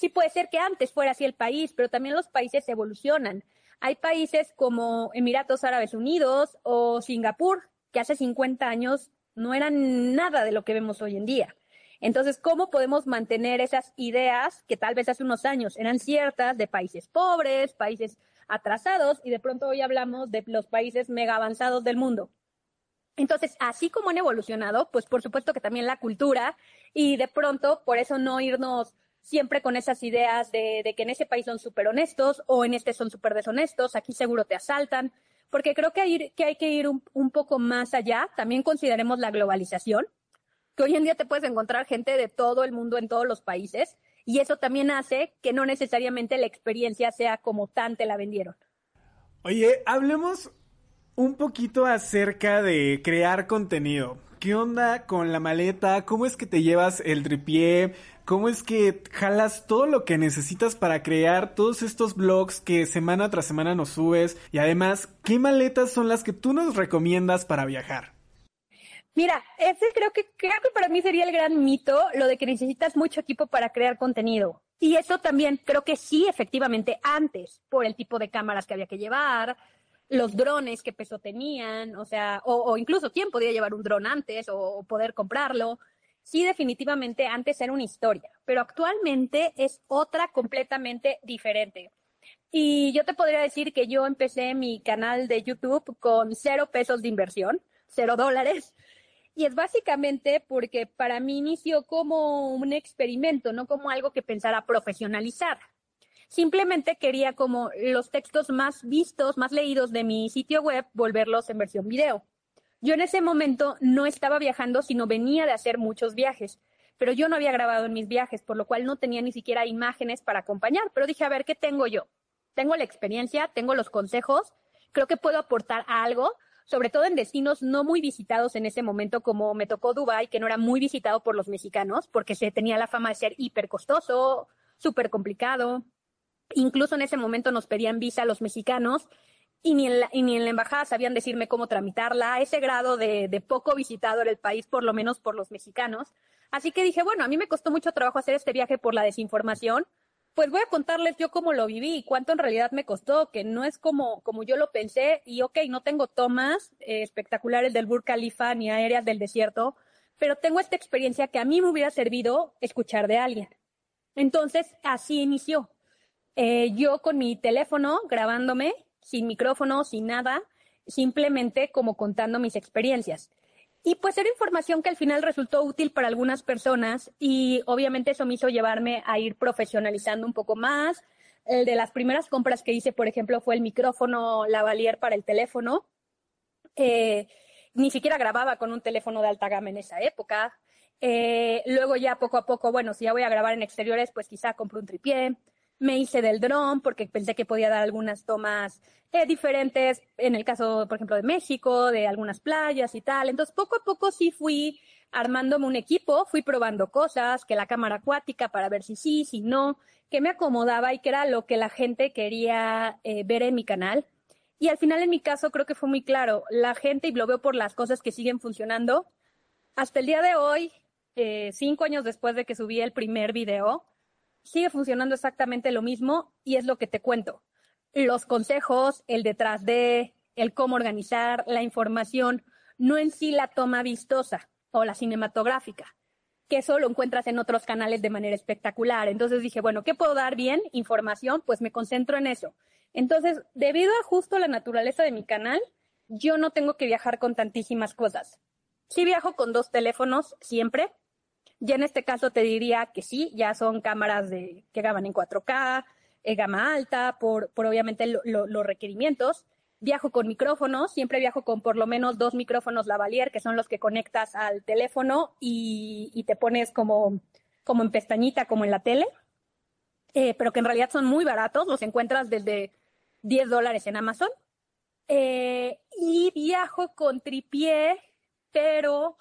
Sí puede ser que antes fuera así el país, pero también los países evolucionan. Hay países como Emiratos Árabes Unidos o Singapur, que hace 50 años no eran nada de lo que vemos hoy en día. Entonces, ¿cómo podemos mantener esas ideas que tal vez hace unos años eran ciertas de países pobres, países atrasados, y de pronto hoy hablamos de los países mega avanzados del mundo? Entonces, así como han evolucionado, pues por supuesto que también la cultura, y de pronto, por eso no irnos siempre con esas ideas de, que en ese país son súper honestos o en este son súper deshonestos, aquí seguro te asaltan, porque creo que hay, que, hay que ir un, un poco más allá. También consideremos la globalización. que hoy en día te puedes encontrar gente de todo el mundo en todos los países y eso también hace que no necesariamente la experiencia sea como tan te la vendieron. Oye, hablemos un poquito acerca de crear contenido. ¿Qué onda con la maleta? ¿Cómo es que te llevas el tripié? ¿Cómo es que jalas todo lo que necesitas para crear todos estos blogs que semana tras semana nos subes? Y además, ¿qué maletas son las que tú nos recomiendas para viajar? Mira, ese creo que, que para mí sería el gran mito, lo de que necesitas mucho equipo para crear contenido. Y eso también creo que sí, efectivamente, antes, por el tipo de cámaras que había que llevar, los drones, qué peso tenían, o sea, o, incluso quién podía llevar un dron antes o, poder comprarlo. Sí, definitivamente antes era una historia, pero actualmente es otra completamente diferente. Y yo te podría decir que yo empecé mi canal de YouTube con cero pesos de inversión, cero dólares, y es básicamente porque para mí inició como un experimento, no como algo que pensara profesionalizar. Simplemente quería como los textos más vistos, más leídos de mi sitio web, volverlos en versión video. Yo en ese momento no estaba viajando, sino venía de hacer muchos viajes, pero yo no había grabado en mis viajes, por lo cual no tenía ni siquiera imágenes para acompañar. Pero dije, a ver, ¿qué tengo yo? Tengo la experiencia, tengo los consejos, creo que puedo aportar algo, sobre todo en destinos no muy visitados en ese momento, como me tocó Dubai, que no era muy visitado por los mexicanos, porque se tenía la fama de ser hiper costoso, súper complicado. Incluso en ese momento nos pedían visa a los mexicanos y ni, en la, ni en la embajada sabían decirme cómo tramitarla, a ese grado de, de poco visitado era el país, por lo menos por los mexicanos. Así que dije, bueno, a mí me costó mucho trabajo hacer este viaje por la desinformación, pues voy a contarles yo cómo lo viví y cuánto en realidad me costó, que no es como, como yo lo pensé. Y ok, no tengo tomas eh, espectaculares del Burj Khalifa ni aéreas del desierto, pero tengo esta experiencia que a mí me hubiera servido escuchar de alguien. Entonces, así inició. Eh, yo con mi teléfono grabándome, sin micrófono, sin nada, simplemente como contando mis experiencias. Y pues era información que al final resultó útil para algunas personas y obviamente eso me hizo llevarme a ir profesionalizando un poco más. El de las primeras compras que hice, por ejemplo, fue el micrófono lavalier para el teléfono. Eh, ni siquiera grababa con un teléfono de alta gama en esa época. Eh, luego ya poco a poco, bueno, si ya voy a grabar en exteriores, pues quizá compro un tripié me hice del dron porque pensé que podía dar algunas tomas eh, diferentes, en el caso, por ejemplo, de México, de algunas playas y tal. Entonces, poco a poco sí fui armándome un equipo, fui probando cosas, que la cámara acuática para ver si sí, si no, que me acomodaba y que era lo que la gente quería eh, ver en mi canal. Y al final, en mi caso, creo que fue muy claro. La gente, y lo veo por las cosas que siguen funcionando, hasta el día de hoy, eh, cinco años después de que subí el primer video, sigue funcionando exactamente lo mismo y es lo que te cuento. Los consejos, el detrás de, el cómo organizar, la información, no en sí la toma vistosa o la cinematográfica, que eso lo encuentras en otros canales de manera espectacular. Entonces dije, bueno, ¿qué puedo dar bien? Información, pues me concentro en eso. Entonces, debido a justo la naturaleza de mi canal, yo no tengo que viajar con tantísimas cosas. Sí viajo con dos teléfonos siempre, ya en este caso te diría que sí, ya son cámaras de, que graban en 4K, eh, gama alta, por, por obviamente los requerimientos. Viajo con micrófonos, siempre viajo con por lo menos dos micrófonos lavalier, que son los que conectas al teléfono y, y te pones como, como en pestañita, como en la tele, eh, pero que en realidad son muy baratos, los encuentras desde 10 dólares en Amazon. Eh, y viajo con tripié, pero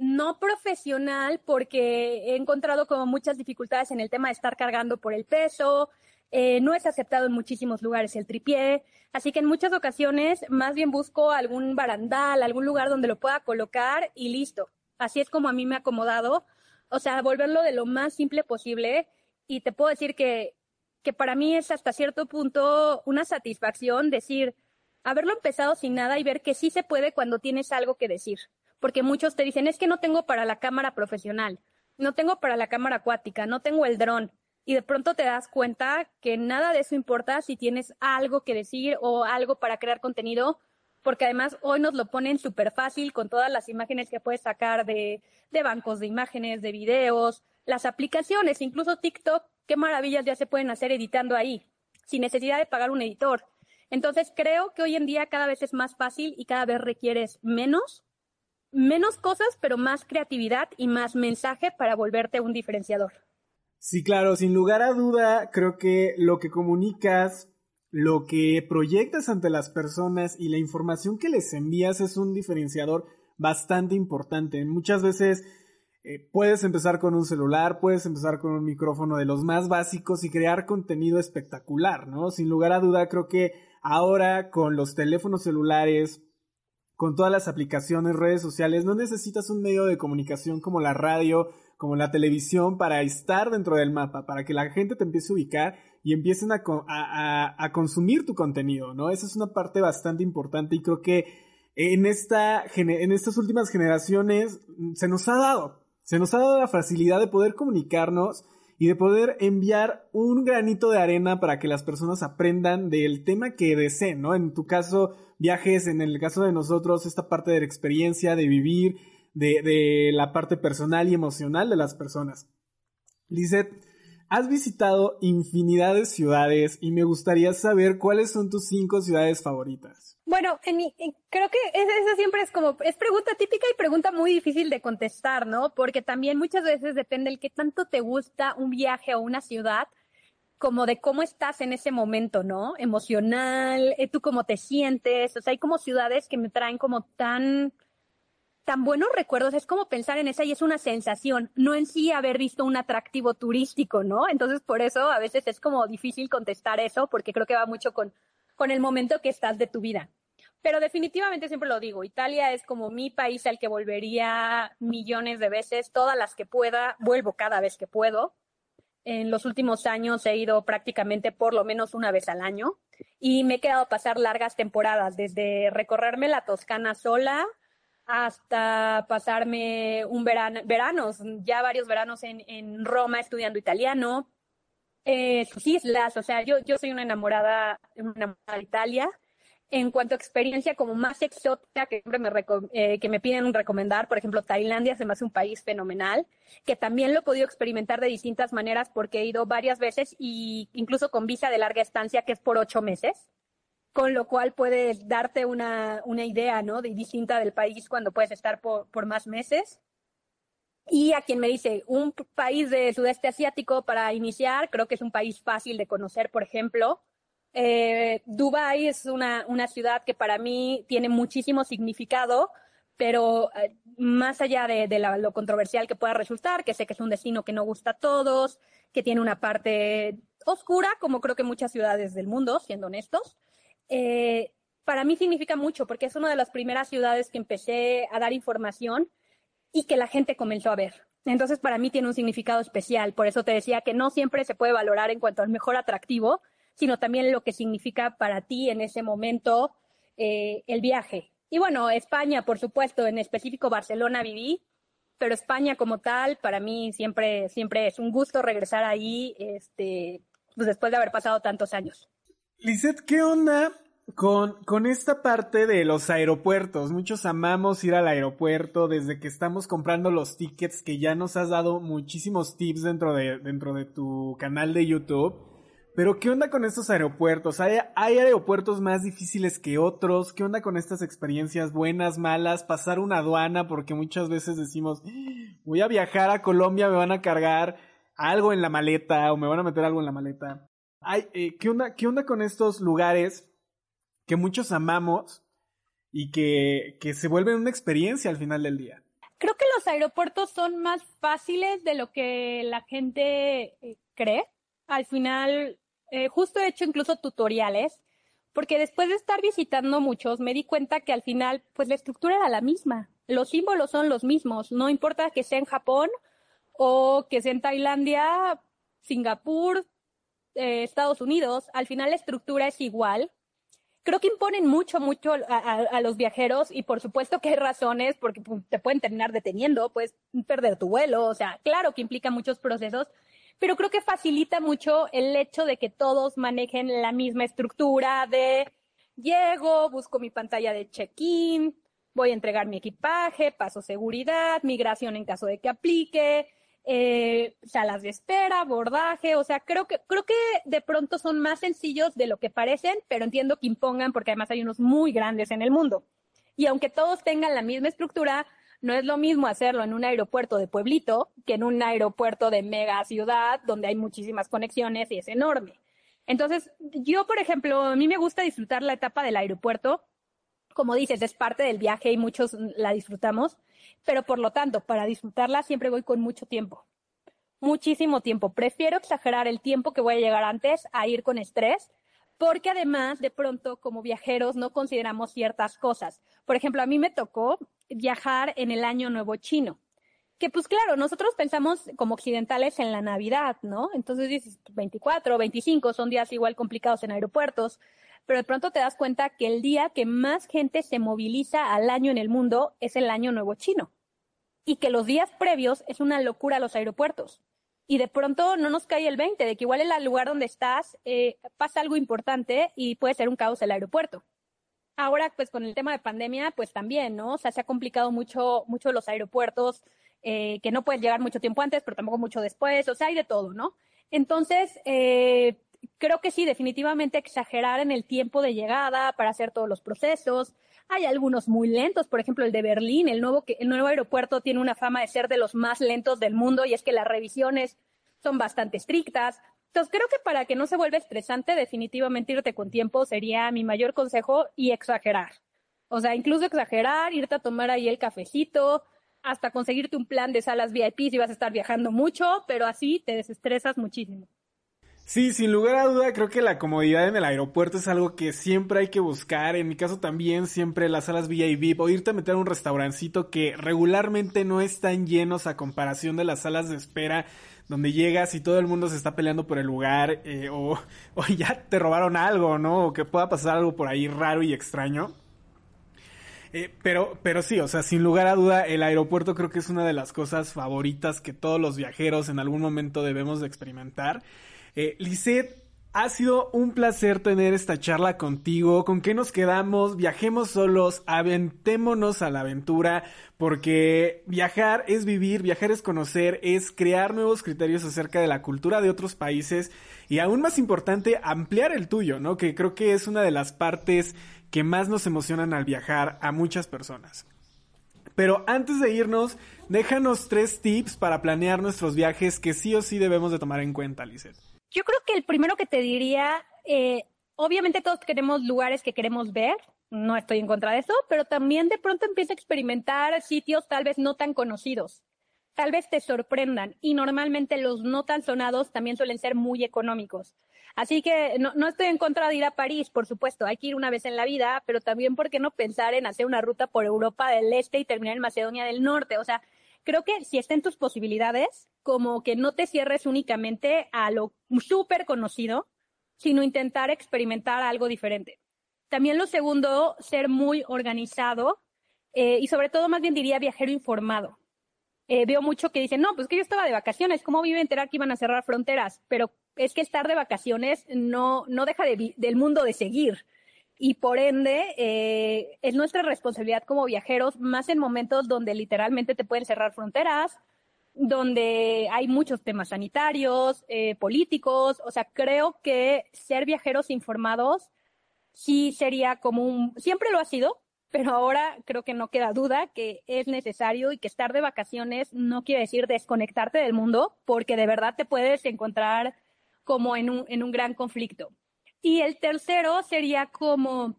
no profesional porque he encontrado como muchas dificultades en el tema de estar cargando por el peso, eh, no es aceptado en muchísimos lugares el tripié, así que en muchas ocasiones más bien busco algún barandal, algún lugar donde lo pueda colocar y listo. Así es como a mí me ha acomodado, o sea, volverlo de lo más simple posible y te puedo decir que, que para mí es hasta cierto punto una satisfacción decir, haberlo empezado sin nada y ver que sí se puede cuando tienes algo que decir porque muchos te dicen, es que no tengo para la cámara profesional, no tengo para la cámara acuática, no tengo el dron. Y de pronto te das cuenta que nada de eso importa si tienes algo que decir o algo para crear contenido, porque además hoy nos lo ponen súper fácil con todas las imágenes que puedes sacar de, de bancos de imágenes, de videos, las aplicaciones, incluso TikTok, qué maravillas ya se pueden hacer editando ahí, sin necesidad de pagar un editor. Entonces creo que hoy en día cada vez es más fácil y cada vez requieres menos menos cosas, pero más creatividad y más mensaje para volverte un diferenciador. Sí, claro, sin lugar a duda, creo que lo que comunicas, lo que proyectas ante las personas y la información que les envías es un diferenciador bastante importante. Muchas veces eh, puedes empezar con un celular, puedes empezar con un micrófono de los más básicos y crear contenido espectacular, ¿no? Sin lugar a duda, creo que ahora con los teléfonos celulares, con todas las aplicaciones, redes sociales, no necesitas un medio de comunicación como la radio, como la televisión para estar dentro del mapa, para que la gente te empiece a ubicar y empiecen a, a, consumir tu contenido, ¿no? Esa es una parte bastante importante y creo que en, esta, en estas últimas generaciones se nos ha dado, se nos ha dado la facilidad de poder comunicarnos y de poder enviar un granito de arena para que las personas aprendan del tema que deseen, ¿no? En tu caso, viajes, en el caso de nosotros, esta parte de la experiencia, de vivir, de, de la parte personal y emocional de las personas. Lizeth, has visitado infinidad de ciudades y me gustaría saber cuáles son tus cinco ciudades favoritas. Bueno, creo que esa siempre es como, es pregunta típica y pregunta muy difícil de contestar, ¿no? Porque también muchas veces depende el que tanto te gusta un viaje o una ciudad, como de cómo estás en ese momento, ¿no? Emocional, eh, tú cómo te sientes, o sea, hay como ciudades que me traen como tan, tan buenos recuerdos, es como pensar en esa y es una sensación, no en sí haber visto un atractivo turístico, ¿no? Entonces, por eso a veces es como difícil contestar eso, porque creo que va mucho con, con el momento que estás de tu vida. Pero definitivamente siempre lo digo, Italia es como mi país al que volvería millones de veces, todas las que pueda, vuelvo cada vez que puedo en los últimos años he ido prácticamente por lo menos una vez al año y me he quedado a pasar largas temporadas, desde recorrerme la Toscana sola hasta pasarme un verano, veranos, ya varios veranos en, en Roma estudiando italiano, eh, sus islas, o sea, yo, yo soy una enamorada, enamorada de Italia. En cuanto a experiencia como más exótica que siempre me, eh, que me piden recomendar, por ejemplo, Tailandia se me un país fenomenal, que también lo he podido experimentar de distintas maneras porque he ido varias veces y incluso con visa de larga estancia que es por ocho meses, con lo cual puedes darte una, una idea, ¿no? De distinta del país cuando puedes estar por, por más meses. Y a quien me dice, un país de sudeste asiático para iniciar, creo que es un país fácil de conocer, por ejemplo, eh, Dubai es una, una ciudad que para mí tiene muchísimo significado, pero eh, más allá de, lo controversial que pueda resultar, que sé que es un destino que no gusta a todos, que tiene una parte oscura, como creo que muchas ciudades del mundo, siendo honestos, eh, para mí significa mucho porque es una de las primeras ciudades que empecé a dar información y que la gente comenzó a ver. Entonces, para mí tiene un significado especial. Por eso te decía que no siempre se puede valorar en cuanto al mejor atractivo, sino también lo que significa para ti en ese momento eh, el viaje. Y bueno, España, por supuesto, en específico Barcelona viví, pero España como tal, para mí siempre, siempre es un gusto regresar ahí, este, pues después de haber pasado tantos años. Lizeth, ¿qué onda con, con esta parte de los aeropuertos? Muchos amamos ir al aeropuerto desde que estamos comprando los tickets, que ya nos has dado muchísimos tips dentro de, dentro de tu canal de YouTube. Pero ¿qué onda con estos aeropuertos? ¿Hay, aeropuertos más difíciles que otros? ¿Qué onda con estas experiencias buenas, malas? Pasar una aduana porque muchas veces decimos, voy a viajar a Colombia, me van a cargar algo en la maleta o me van a meter algo en la maleta. Eh, ¿qué, onda, ¿Qué onda con estos lugares que muchos amamos y que, que se vuelven una experiencia al final del día? Creo que los aeropuertos son más fáciles de lo que la gente eh, cree al final, eh, justo he hecho incluso tutoriales, porque después de estar visitando muchos, me di cuenta que al final, pues la estructura era la misma. Los símbolos son los mismos. No importa que sea en Japón o que sea en Tailandia, Singapur, eh, Estados Unidos, al final la estructura es igual. Creo que imponen mucho, mucho a, los viajeros y por supuesto que hay razones porque pues, te pueden terminar deteniendo, puedes perder tu vuelo, o sea, claro que implica muchos procesos, pero creo que facilita mucho el hecho de que todos manejen la misma estructura de llego, busco mi pantalla de check-in, voy a entregar mi equipaje, paso seguridad, migración en caso de que aplique, eh, salas de espera, bordaje, o sea, creo que, creo que de pronto son más sencillos de lo que parecen, pero entiendo que impongan porque además hay unos muy grandes en el mundo. Y aunque todos tengan la misma estructura, No es lo mismo hacerlo en un aeropuerto de pueblito que en un aeropuerto de mega ciudad donde hay muchísimas conexiones y es enorme. Entonces, yo, por ejemplo, a mí me gusta disfrutar la etapa del aeropuerto. Como dices, es parte del viaje y muchos la disfrutamos, pero por lo tanto, para disfrutarla siempre voy con mucho tiempo. Muchísimo tiempo. Prefiero exagerar el tiempo que voy a llegar antes a ir con estrés porque además de pronto como viajeros no consideramos ciertas cosas. Por ejemplo, a mí me tocó viajar en el año nuevo chino, que pues claro, nosotros pensamos como occidentales en la Navidad, ¿no? Entonces dices 24, 25 son días igual complicados en aeropuertos, pero de pronto te das cuenta que el día que más gente se moviliza al año en el mundo es el año nuevo chino y que los días previos es una locura los aeropuertos y de pronto no nos cae el 20 de que igual el lugar donde estás eh, pasa algo importante y puede ser un caos el aeropuerto. Ahora, pues con el tema de pandemia, pues también, ¿no? O sea, se ha complicado mucho, mucho los aeropuertos, eh, que no puedes llegar mucho tiempo antes, pero tampoco mucho después, o sea, hay de todo, ¿no? Entonces, eh, creo que sí, definitivamente exagerar en el tiempo de llegada para hacer todos los procesos. Hay algunos muy lentos, por ejemplo, el de Berlín, el nuevo, el nuevo aeropuerto tiene una fama de ser de los más lentos del mundo y es que las revisiones son bastante estrictas. Entonces, creo que para que no se vuelva estresante, definitivamente irte con tiempo sería mi mayor consejo y exagerar. O sea, incluso exagerar, irte a tomar ahí el cafecito, hasta conseguirte un plan de salas VIP si vas a estar viajando mucho, pero así te desestresas muchísimo. Sí, sin lugar a duda, creo que la comodidad en el aeropuerto es algo que siempre hay que buscar. En mi caso también, siempre las salas VIP o irte a meter a un restaurancito que regularmente no están llenos a comparación de las salas de espera donde llegas y todo el mundo se está peleando por el lugar eh, <laughs> o, ya te robaron algo, ¿no? O que pueda pasar algo por ahí raro y extraño. Eh, pero, pero sí, o sea, sin lugar a duda, el aeropuerto creo que es una de las cosas favoritas que todos los viajeros en algún momento debemos de experimentar. Eh, ha sido un placer tener esta charla contigo. ¿Con qué nos quedamos? Viajemos solos, aventémonos a la aventura, porque viajar es vivir, viajar es conocer, es crear nuevos criterios acerca de la cultura de otros países y aún más importante, ampliar el tuyo, ¿no? Que creo que es una de las partes que más nos emocionan al viajar a muchas personas. Pero antes de irnos, déjanos tres tips para planear nuestros viajes que sí o sí debemos de tomar en cuenta, Lizeth. Yo creo que el primero que te diría, eh, obviamente todos queremos lugares que queremos ver, no estoy en contra de eso, pero también de pronto empieza a experimentar sitios tal vez no tan conocidos. Tal vez te sorprendan y normalmente los no tan sonados también suelen ser muy económicos. Así que no, no, estoy en contra de ir a París, por supuesto, hay que ir una vez en la vida, pero también, ¿por qué no pensar en hacer una ruta por Europa del Este y terminar en Macedonia del Norte? O sea, creo que si está en tus posibilidades, como que no te cierres únicamente a lo súper conocido, sino intentar experimentar algo diferente. También lo segundo, ser muy organizado eh, y sobre todo más bien diría viajero informado. Eh, veo mucho que dicen, no, pues que yo estaba de vacaciones, ¿cómo vive enterar que iban a cerrar fronteras? Pero es que estar de vacaciones no, no deja del mundo de seguir y por ende eh, es nuestra responsabilidad como viajeros, más en momentos donde literalmente te pueden cerrar fronteras, donde hay muchos temas sanitarios, eh, políticos, o sea, creo que ser viajeros informados sí sería como un, siempre lo ha sido, pero ahora creo que no queda duda que es necesario y que estar de vacaciones no quiere decir desconectarte del mundo, porque de verdad te puedes encontrar como en un, en un gran conflicto. Y el tercero sería como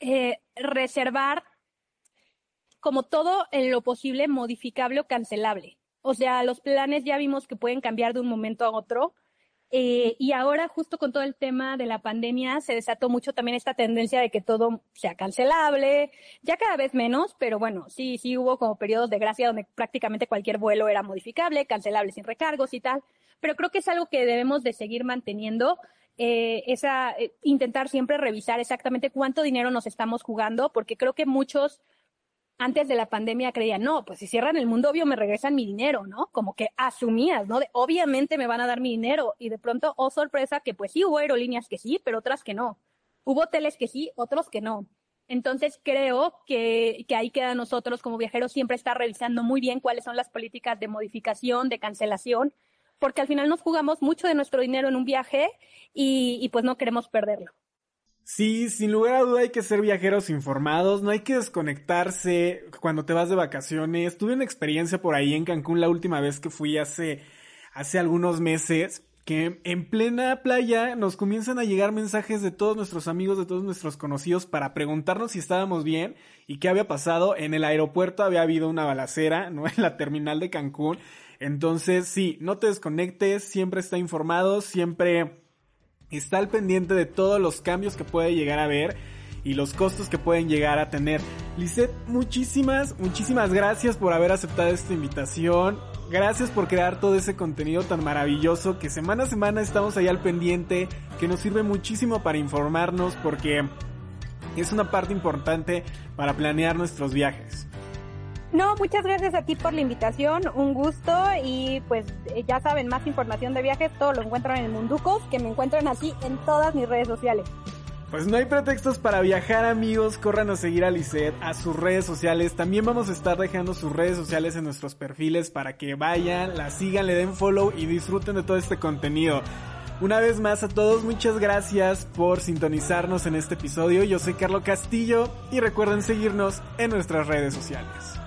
eh, reservar como todo en lo posible modificable o cancelable. O sea, los planes ya vimos que pueden cambiar de un momento a otro. Eh, y ahora, justo con todo el tema de la pandemia, se desató mucho también esta tendencia de que todo sea cancelable, ya cada vez menos, pero bueno, sí, sí hubo como periodos de gracia donde prácticamente cualquier vuelo era modificable, cancelable sin recargos y tal. Pero creo que es algo que debemos de seguir manteniendo eh, esa, eh, intentar siempre revisar exactamente cuánto dinero nos estamos jugando, porque creo que muchos antes de la pandemia creían, no, pues si cierran el mundo, obvio me regresan mi dinero, ¿no? Como que asumías, ¿no? Obviamente me van a dar mi dinero. Y de pronto, oh sorpresa, que pues sí hubo aerolíneas que sí, pero otras que no. Hubo hoteles que sí, otros que no. Entonces creo que, que ahí queda nosotros como viajeros siempre estar revisando muy bien cuáles son las políticas de modificación, de cancelación, porque al final nos jugamos mucho de nuestro dinero en un viaje y, pues no queremos perderlo. Sí, sin lugar a duda hay que ser viajeros informados, no hay que desconectarse cuando te vas de vacaciones. Tuve una experiencia por ahí en Cancún la última vez que fui hace, hace algunos meses, que en plena playa nos comienzan a llegar mensajes de todos nuestros amigos, de todos nuestros conocidos para preguntarnos si estábamos bien y qué había pasado. En el aeropuerto había habido una balacera, ¿no? <laughs> En la terminal de Cancún. Entonces, sí, no te desconectes, siempre está informado, siempre está al pendiente de todos los cambios que puede llegar a haber y los costos que pueden llegar a tener. Lisette, muchísimas, muchísimas gracias por haber aceptado esta invitación. Gracias por crear todo ese contenido tan maravilloso que semana a semana estamos ahí al pendiente, que nos sirve muchísimo para informarnos porque es una parte importante para planear nuestros viajes. No, muchas gracias a ti por la invitación, un gusto y pues eh, ya saben, más información de viajes, todo lo encuentran en Munducos, que me encuentran así en todas mis redes sociales. Pues no hay pretextos para viajar amigos, corran a seguir a Lisette, a sus redes sociales, también vamos a estar dejando sus redes sociales en nuestros perfiles para que vayan, la sigan, le den follow y disfruten de todo este contenido. Una vez más a todos, muchas gracias por sintonizarnos en este episodio. Yo soy Carlo Castillo y recuerden seguirnos en nuestras redes sociales.